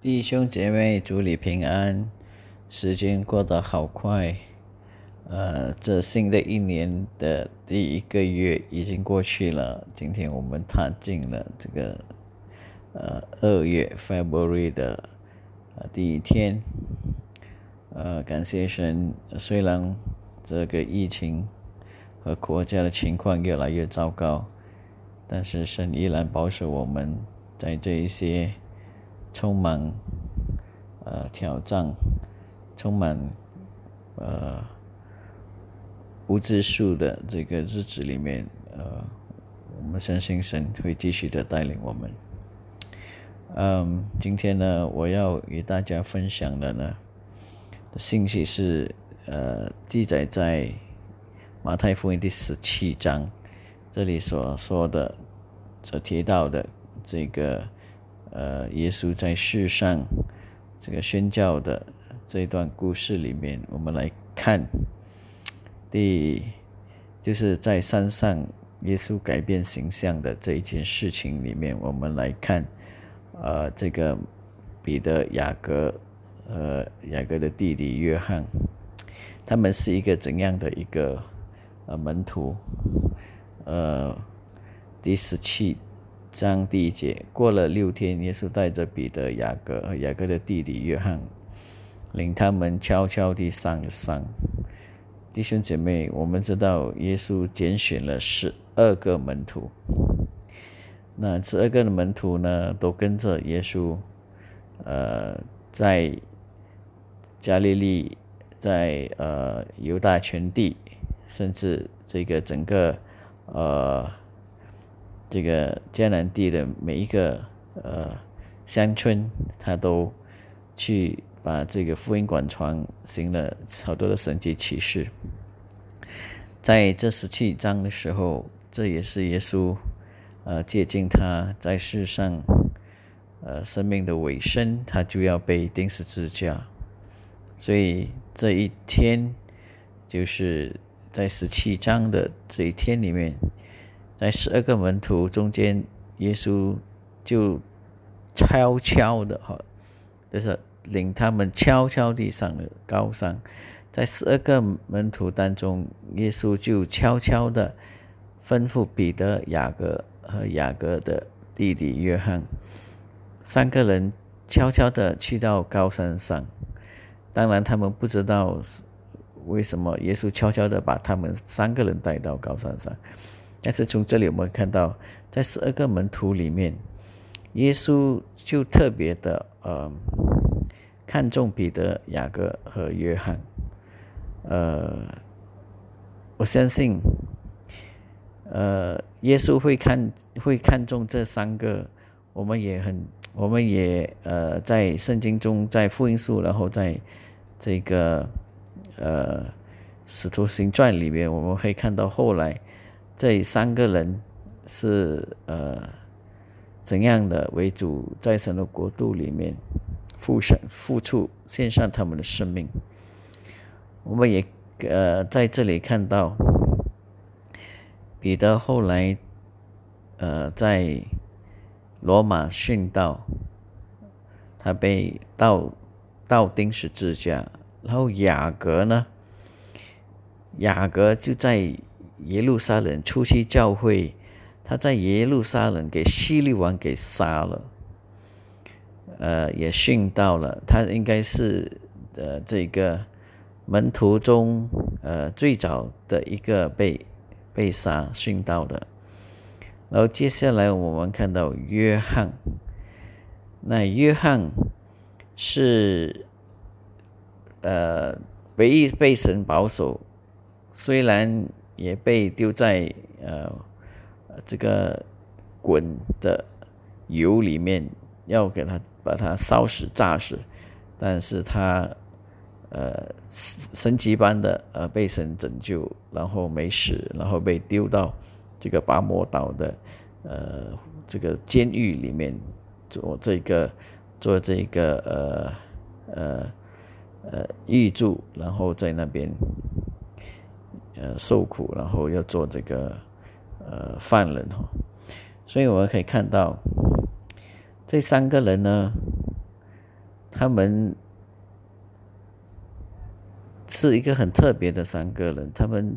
弟兄姐妹，祝你平安。时间过得好快，呃，这新的一年的第一个月已经过去了。今天我们踏进了这个呃二月 February 的呃第一天。呃，感谢神，虽然这个疫情和国家的情况越来越糟糕，但是神依然保守我们在这一些。充满呃挑战，充满呃无知数的这个日子里面，呃，我们相信神会继续的带领我们。嗯，今天呢，我要与大家分享的呢信息是呃记载在马太福音第十七章这里所说的所提到的这个。呃，耶稣在世上这个宣教的这一段故事里面，我们来看第就是在山上耶稣改变形象的这一件事情里面，我们来看呃这个彼得、雅各呃雅各的弟弟约翰，他们是一个怎样的一个呃门徒？呃，第十七。章第一节，过了六天，耶稣带着彼得、雅各和雅各的弟弟约翰，领他们悄悄地上了山。弟兄姐妹，我们知道耶稣拣选了十二个门徒，那十二个门徒呢，都跟着耶稣，呃，在加利利，在呃犹大全地，甚至这个整个呃。这个迦南地的每一个呃乡村，他都去把这个福音广传，行了好多的神迹奇事。在这十七章的时候，这也是耶稣呃接近他在世上呃生命的尾声，他就要被钉十字架。所以这一天就是在十七章的这一天里面。在十二个门徒中间，耶稣就悄悄的哈，就是领他们悄悄地上了高山。在十二个门徒当中，耶稣就悄悄的吩咐彼得、雅各和雅各的弟弟约翰三个人悄悄的去到高山上。当然，他们不知道为什么耶稣悄悄的把他们三个人带到高山上。但是从这里我们看到，在十二个门徒里面，耶稣就特别的呃看重彼得、雅各和约翰。呃，我相信，呃，耶稣会看会看重这三个。我们也很，我们也呃在圣经中，在福音书，然后在这个呃使徒行传里面，我们可以看到后来。这三个人是呃怎样的为主在神的国度里面付神付出献上他们的生命？我们也呃在这里看到彼得后来呃在罗马殉道，他被倒倒钉十字架，然后雅各呢，雅各就在。耶路撒冷初期教会，他在耶路撒冷给希律王给杀了，呃，也殉道了。他应该是呃这个门徒中呃最早的一个被被杀殉道的。然后接下来我们看到约翰，那约翰是呃唯一被神保守，虽然。也被丢在呃这个滚的油里面，要给他把它烧死炸死，但是他呃神奇般的呃被神拯救，然后没死，然后被丢到这个巴摩岛的呃这个监狱里面做这个做这个呃呃呃狱住，然后在那边。呃，受苦，然后要做这个呃犯人哈，所以我们可以看到这三个人呢，他们是一个很特别的三个人，他们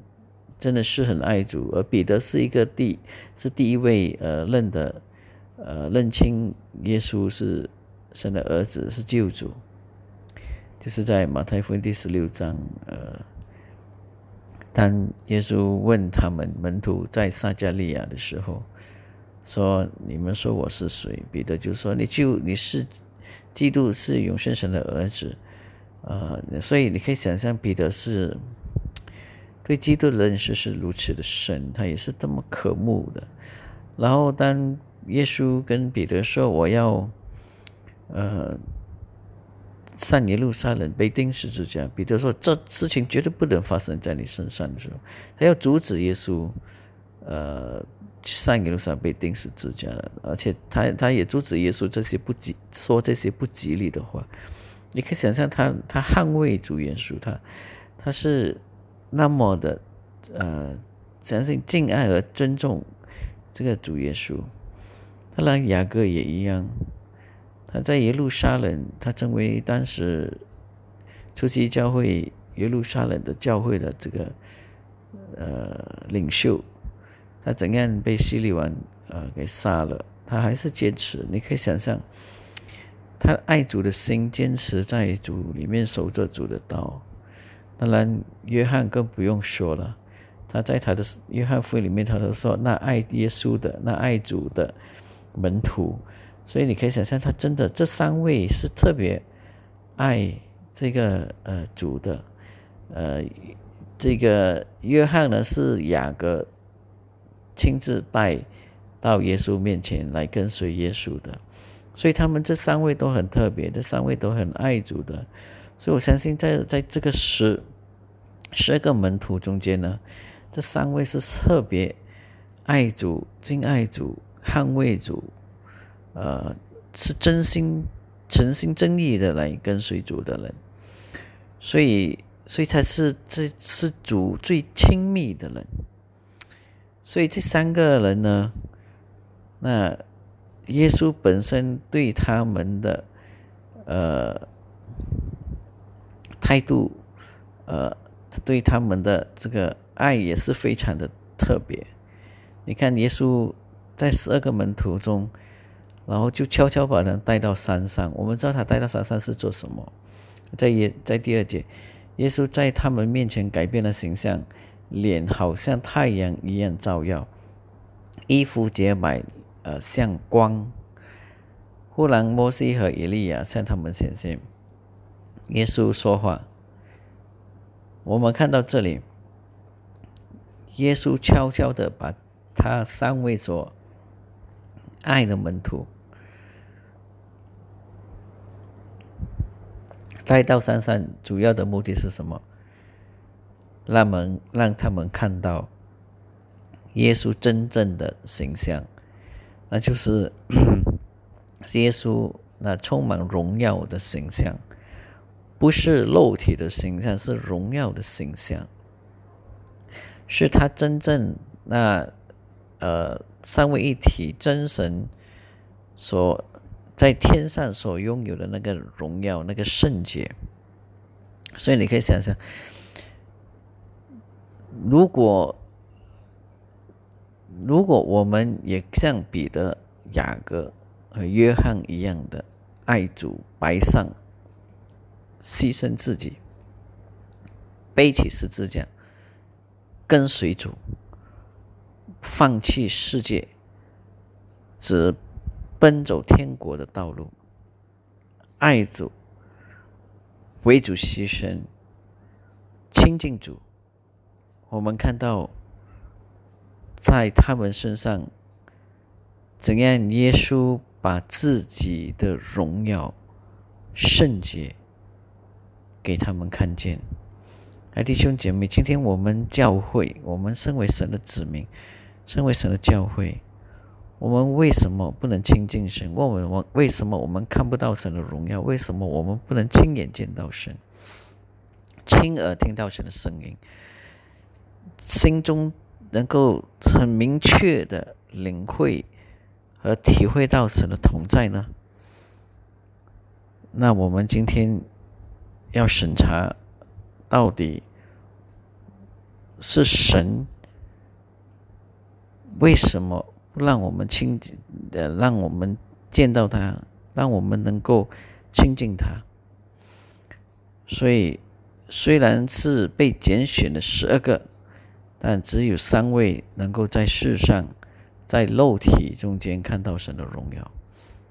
真的是很爱主，而彼得是一个第是第一位呃认的呃认清耶稣是神的儿子，是救主，就是在马太福音第十六章呃。当耶稣问他们门徒在撒加利亚的时候，说：“你们说我是谁？”彼得就说：“你就你是基督，是永生神的儿子。”呃，所以你可以想象，彼得是对基督的认识是如此的深，他也是这么渴慕的。然后当耶稣跟彼得说：“我要，呃。”上耶路撒冷被钉十字架，彼得说：“这事情绝对不能发生在你身上的时候，他要阻止耶稣，呃，上耶路撒被钉十字架，而且他他也阻止耶稣这些不吉说这些不吉利的话。你可以想象他他捍卫主耶稣，他他是那么的呃，相信敬爱而尊重这个主耶稣。当然雅各也一样。”他在耶路撒冷，他成为当时初期教会耶路撒冷的教会的这个呃领袖。他怎样被希律王呃给杀了，他还是坚持。你可以想象，他爱主的心，坚持在主里面守着主的道。当然，约翰更不用说了，他在他的约翰福音里面，他都说那爱耶稣的，那爱主的门徒。所以你可以想象，他真的这三位是特别爱这个呃主的，呃，这个约翰呢是雅各亲自带到耶稣面前来跟随耶稣的，所以他们这三位都很特别，这三位都很爱主的，所以我相信在在这个十十二个门徒中间呢，这三位是特别爱主、敬爱主、捍卫主。呃，是真心、诚心真意的来跟随主的人，所以，所以才是这是主最亲密的人。所以这三个人呢，那耶稣本身对他们的呃态度，呃，对他们的这个爱也是非常的特别。你看，耶稣在十二个门徒中。然后就悄悄把人带到山上。我们知道他带到山上是做什么？在耶在第二节，耶稣在他们面前改变了形象，脸好像太阳一样照耀，衣服洁白，呃，像光。忽然，摩西和以利亚向他们显现。耶稣说话。我们看到这里，耶稣悄悄的把他三位所。爱的门徒带到山上，主要的目的是什么？让们让他们看到耶稣真正的形象，那就是 耶稣那充满荣耀的形象，不是肉体的形象，是荣耀的形象，是他真正那呃。三位一体真神所在天上所拥有的那个荣耀、那个圣洁，所以你可以想想，如果如果我们也像彼得、雅各和约翰一样的爱主、白上、牺牲自己、背起十字架、跟随主。放弃世界，只奔走天国的道路，爱主，为主牺牲，亲近主。我们看到，在他们身上，怎样耶稣把自己的荣耀、圣洁给他们看见。哎，弟兄姐妹，今天我们教会，我们身为神的子民。身为神的教会，我们为什么不能亲近神？问问我们为什么我们看不到神的荣耀？为什么我们不能亲眼见到神、亲耳听到神的声音？心中能够很明确的领会和体会到神的同在呢？那我们今天要审查，到底是神为什么让我们亲近，呃，让我们见到他，让我们能够亲近他？所以，虽然是被拣选的十二个，但只有三位能够在世上，在肉体中间看到神的荣耀，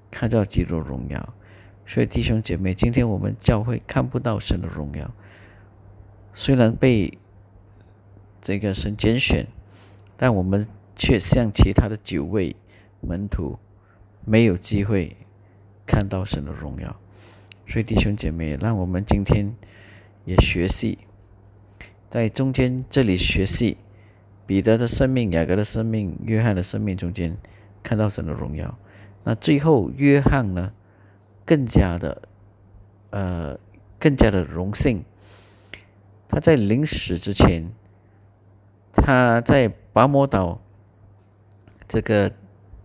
看到基督荣耀。所以弟兄姐妹，今天我们教会看不到神的荣耀，虽然被这个神拣选，但我们却像其他的九位门徒，没有机会看到神的荣耀。所以弟兄姐妹，让我们今天也学习，在中间这里学习彼得的生命、雅各的生命、约翰的生命中间看到神的荣耀。那最后约翰呢，更加的呃，更加的荣幸。他在临死之前，他在拔摩岛这个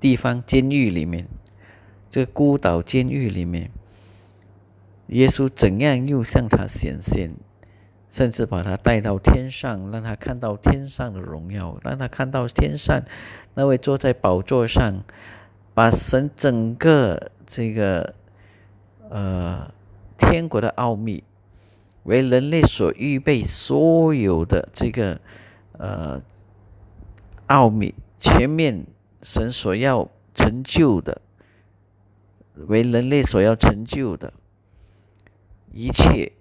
地方监狱里面，这个孤岛监狱里面。耶稣怎样又向他显现，甚至把他带到天上，让他看到天上的荣耀，让他看到天上那位坐在宝座上，把神整个这个呃天国的奥秘，为人类所预备所有的这个呃奥秘，全面神所要成就的，为人类所要成就的。一切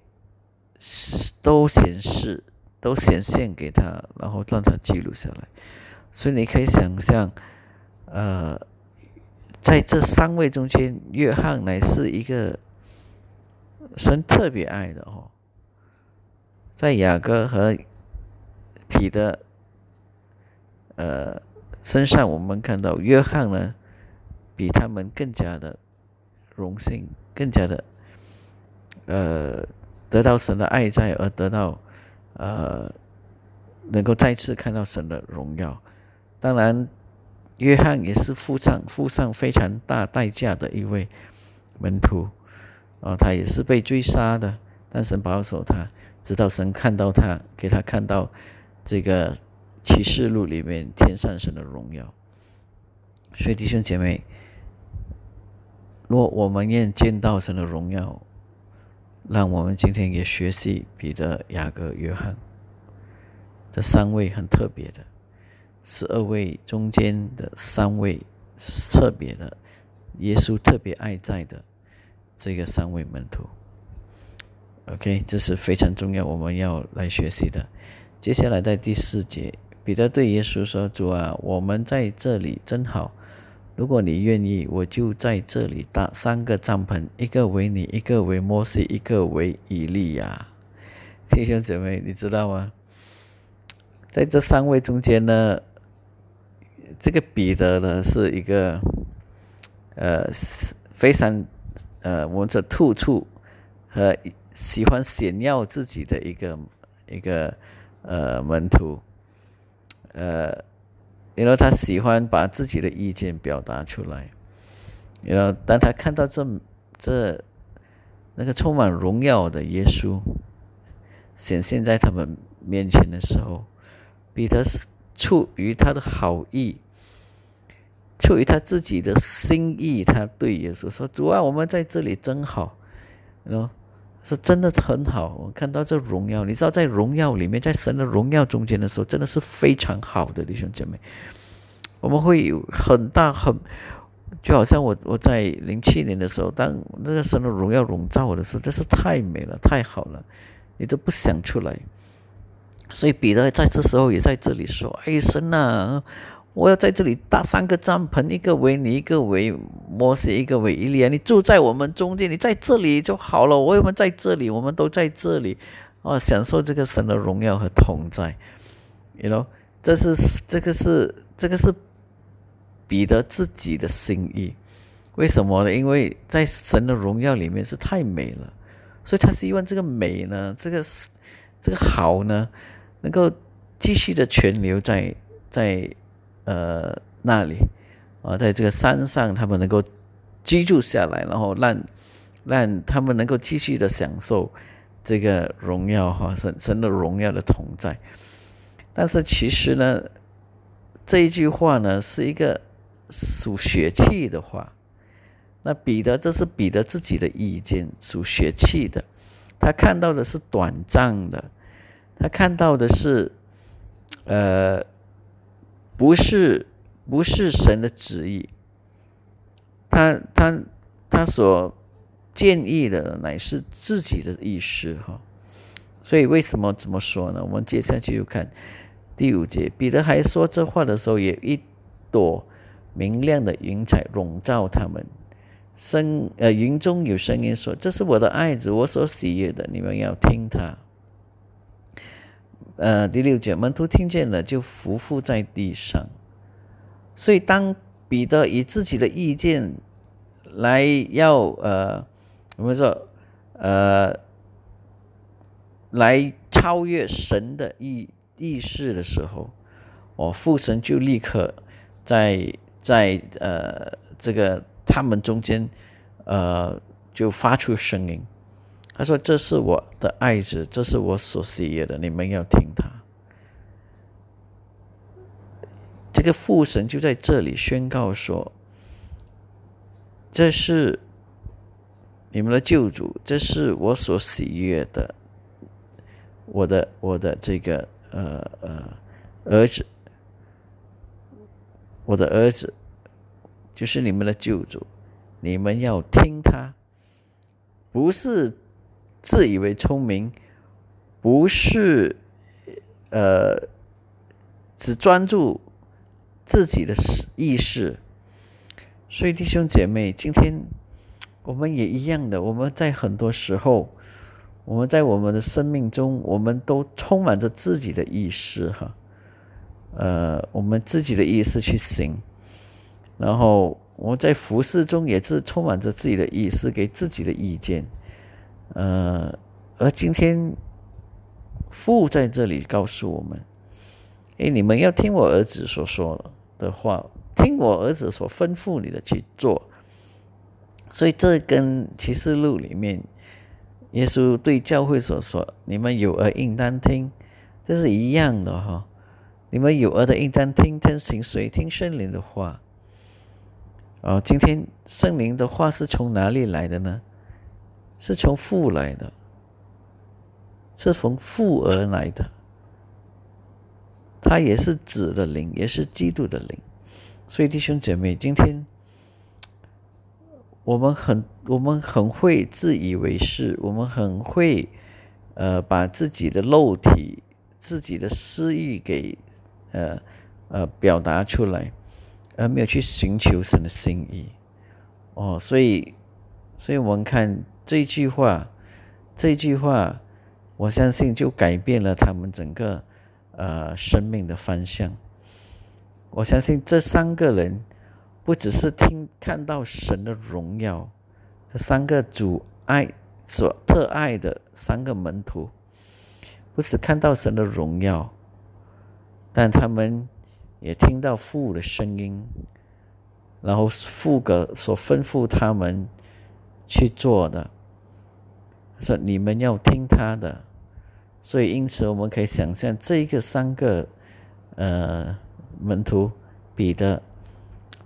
都显示，都显现给他，然后让他记录下来。所以你可以想象，呃，在这三位中间，约翰乃是一个神特别爱的哦。在雅各和彼得，呃身上，我们看到约翰呢，比他们更加的荣幸，更加的。呃，得到神的爱在，而得到呃，能够再次看到神的荣耀。当然，约翰也是付上付上非常大代价的一位门徒啊，他也是被追杀的，但神保守他，直到神看到他，给他看到这个启示录里面天上神的荣耀。所以弟兄姐妹，若我们愿见到神的荣耀，让我们今天也学习彼得、雅各、约翰这三位很特别的，十二位中间的三位特别的，耶稣特别爱在的这个三位门徒。OK，这是非常重要，我们要来学习的。接下来在第四节，彼得对耶稣说：“主啊，我们在这里真好。”如果你愿意，我就在这里搭三个帐篷，一个为你，一个为摩西，一个为以利亚。弟兄姐妹，你知道吗？在这三位中间呢，这个彼得呢是一个，呃，非常呃，我们说突出和喜欢炫耀自己的一个一个呃门徒，呃。因为他喜欢把自己的意见表达出来，然后当他看到这这那个充满荣耀的耶稣显现在他们面前的时候，彼得是出于他的好意，出于他自己的心意，他对耶稣说：“主啊，我们在这里真好。”然后。是真的很好，我看到这荣耀，你知道在荣耀里面，在神的荣耀中间的时候，真的是非常好的弟兄姐妹。我们会有很大很，就好像我我在零七年的时候，当那个神的荣耀笼罩我的时候，真是太美了，太好了，你都不想出来。所以彼得在这时候也在这里说：“哎，神啊！”我要在这里搭三个帐篷，一个为你，一个为摩西，一个为伊利亚。你住在我们中间，你在这里就好了。我们在这里，我们都在这里，啊，享受这个神的荣耀和同在。You know，这是这个是这个是彼得自己的心意。为什么呢？因为在神的荣耀里面是太美了，所以他希望这个美呢，这个这个好呢，能够继续的存留在在。呃，那里啊，在这个山上，他们能够居住下来，然后让让他们能够继续的享受这个荣耀哈，神神的荣耀的同在。但是其实呢，这一句话呢是一个属血气的话。那彼得这是彼得自己的意见，属血气的，他看到的是短暂的，他看到的是，呃，不是不是神的旨意。他他他所建议的乃是自己的意识哈，所以为什么这么说呢？我们接下去就看第五节，彼得还说这话的时候，也一朵明亮的云彩笼罩他们。声呃，云中有声音说：“这是我的爱子，我所喜悦的，你们要听他。”呃，第六节，门徒听见了，就伏伏在地上。所以，当彼得以自己的意见来要呃，我们说呃，来超越神的意意识的时候，哦，父神就立刻在在呃这个。他们中间，呃，就发出声音，他说：“这是我的爱子，这是我所喜悦的，你们要听他。”这个父神就在这里宣告说：“这是你们的救主，这是我所喜悦的，我的我的这个呃呃儿子，我的儿子。”就是你们的救主，你们要听他，不是自以为聪明，不是呃只专注自己的意识。所以弟兄姐妹，今天我们也一样的，我们在很多时候，我们在我们的生命中，我们都充满着自己的意识，哈，呃，我们自己的意识去行。然后我们在服饰中也是充满着自己的意思，给自己的意见。呃，而今天父在这里告诉我们：，哎，你们要听我儿子所说的话，听我儿子所吩咐你的去做。所以这跟启示录里面耶稣对教会所说：“你们有耳应当听”，这是一样的哈。你们有耳的应当听，听行谁听圣灵的话。哦，今天圣灵的话是从哪里来的呢？是从父来的，是从父而来的。他也是子的灵，也是基督的灵。所以弟兄姐妹，今天我们很我们很会自以为是，我们很会呃把自己的肉体、自己的私欲给呃呃表达出来。而没有去寻求神的心意，哦，所以，所以我们看这句话，这句话，我相信就改变了他们整个呃生命的方向。我相信这三个人不只是听看到神的荣耀，这三个主爱所特爱的三个门徒，不止看到神的荣耀，但他们。也听到父的声音，然后父个所吩咐他们去做的，说你们要听他的，所以因此我们可以想象这个三个呃门徒彼得，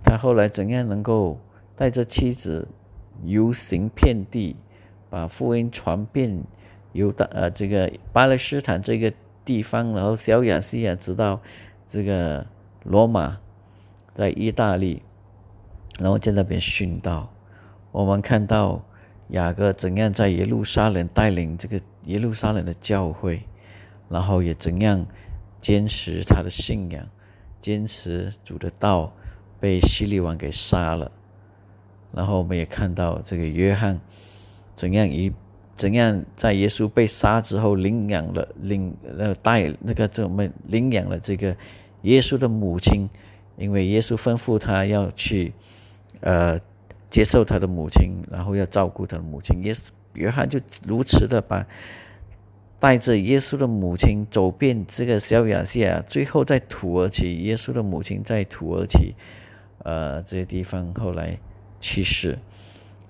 他后来怎样能够带着妻子游行遍地，把福音传遍犹大呃这个巴勒斯坦这个地方，然后小亚细亚直到这个。罗马在意大利，然后在那边殉道。我们看到雅各怎样在耶路撒冷带领这个耶路撒冷的教会，然后也怎样坚持他的信仰，坚持主的道，被希律王给杀了。然后我们也看到这个约翰怎样一怎样在耶稣被杀之后领养了领呃带那个怎么领养了这个。耶稣的母亲，因为耶稣吩咐他要去，呃，接受他的母亲，然后要照顾他的母亲。耶稣约翰就如此的把带着耶稣的母亲走遍这个小亚细亚，最后在土耳其，耶稣的母亲在土耳其，呃，这些地方后来去世，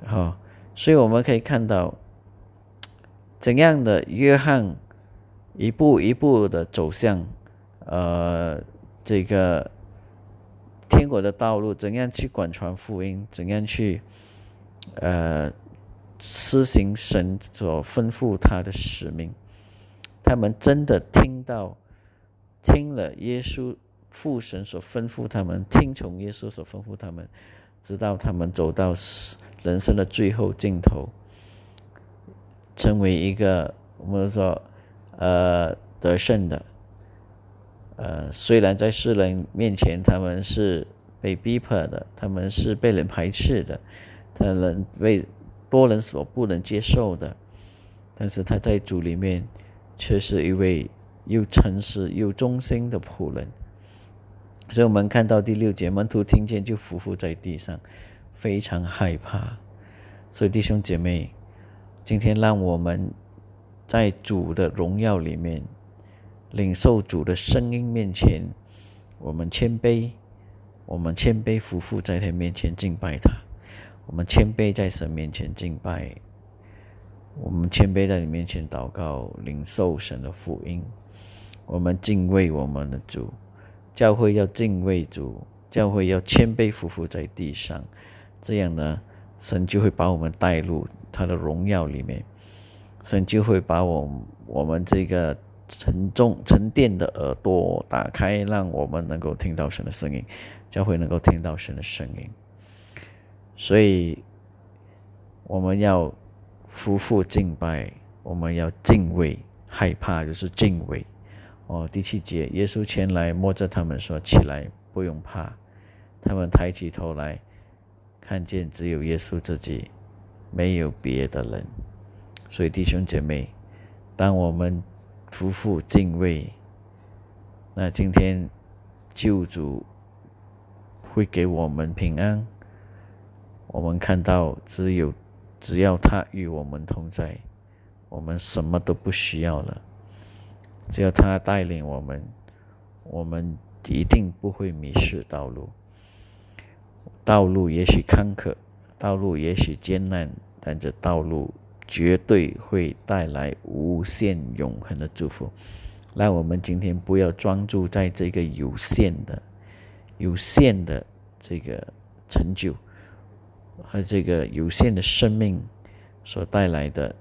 哈，所以我们可以看到，怎样的约翰一步一步的走向，呃，这个天国的道路，怎样去广传福音，怎样去，呃，施行神所吩咐他的使命。他们真的听到，听了耶稣父神所吩咐他们，听从耶稣所吩咐他们，直到他们走到人生的最后尽头，成为一个我们说呃得胜的，呃虽然在世人面前他们是被逼迫的，他们是被人排斥的，他们被多人所不能接受的，但是他在主里面却是一位又诚实又忠心的仆人。所以我们看到第六节，门徒听见就伏伏在地上。非常害怕，所以弟兄姐妹，今天让我们在主的荣耀里面，领受主的声音面前，我们谦卑，我们谦卑俯伏在他面前敬拜他，我们谦卑在神面前敬拜，我们谦卑在你面前祷告，领受神的福音，我们敬畏我们的主，教会要敬畏主，教会要谦卑俯伏在地上。这样呢，神就会把我们带入他的荣耀里面，神就会把我我们这个沉重沉淀的耳朵打开，让我们能够听到神的声音，教会能够听到神的声音。所以我们要夫妇敬拜，我们要敬畏，害怕就是敬畏。哦，第七节，耶稣前来摸着他们说：“起来，不用怕。”他们抬起头来。看见只有耶稣自己，没有别的人。所以弟兄姐妹，当我们夫妇敬畏，那今天救主会给我们平安。我们看到只有只要他与我们同在，我们什么都不需要了。只要他带领我们，我们一定不会迷失道路。道路也许坎坷，道路也许艰难，但这道路绝对会带来无限永恒的祝福。让我们今天不要专注在这个有限的、有限的这个成就和这个有限的生命所带来的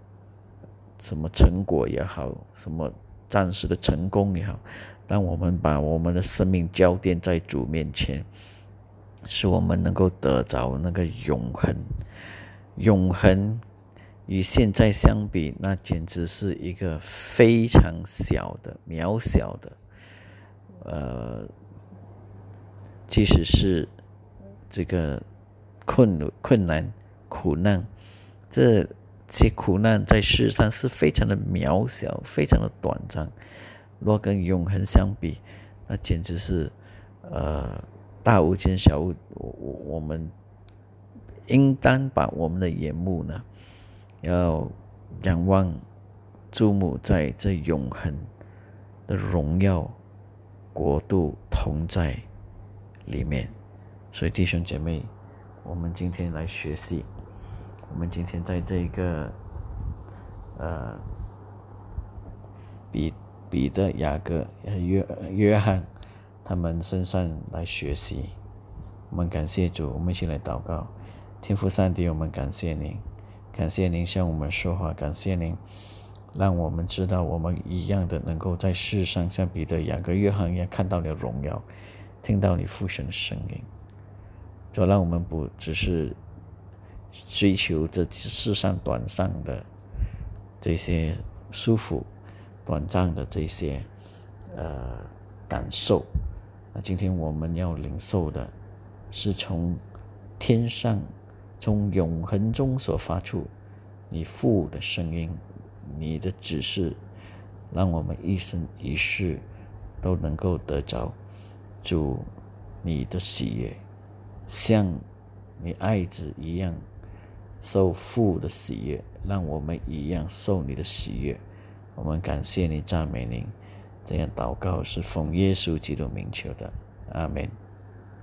什么成果也好，什么暂时的成功也好。当我们把我们的生命交奠在主面前。使我们能够得着那个永恒，永恒与现在相比，那简直是一个非常小的、渺小的。呃，即使是这个困困难、苦难，这些苦难在世上是非常的渺小、非常的短暂。若跟永恒相比，那简直是呃。大无间小无，我我我们应当把我们的眼目呢，要仰望、注目在这永恒的荣耀国度同在里面。所以弟兄姐妹，我们今天来学习，我们今天在这个呃彼彼得、雅各、约约翰。他们身上来学习，我们感谢主，我们一起来祷告。天父上帝，我们感谢您，感谢您向我们说话，感谢您让我们知道我们一样的能够在世上像彼得、雅各、约翰一样看到你的荣耀，听到你父神的声音。就让我们不只是追求这世上短暂的这些舒服、短暂的这些呃感受。那今天我们要领受的，是从天上、从永恒中所发出你父的声音，你的指示，让我们一生一世都能够得着主你的喜悦，像你爱子一样受父的喜悦，让我们一样受你的喜悦。我们感谢你，赞美您。这样祷告是奉耶稣基督名求的，阿门。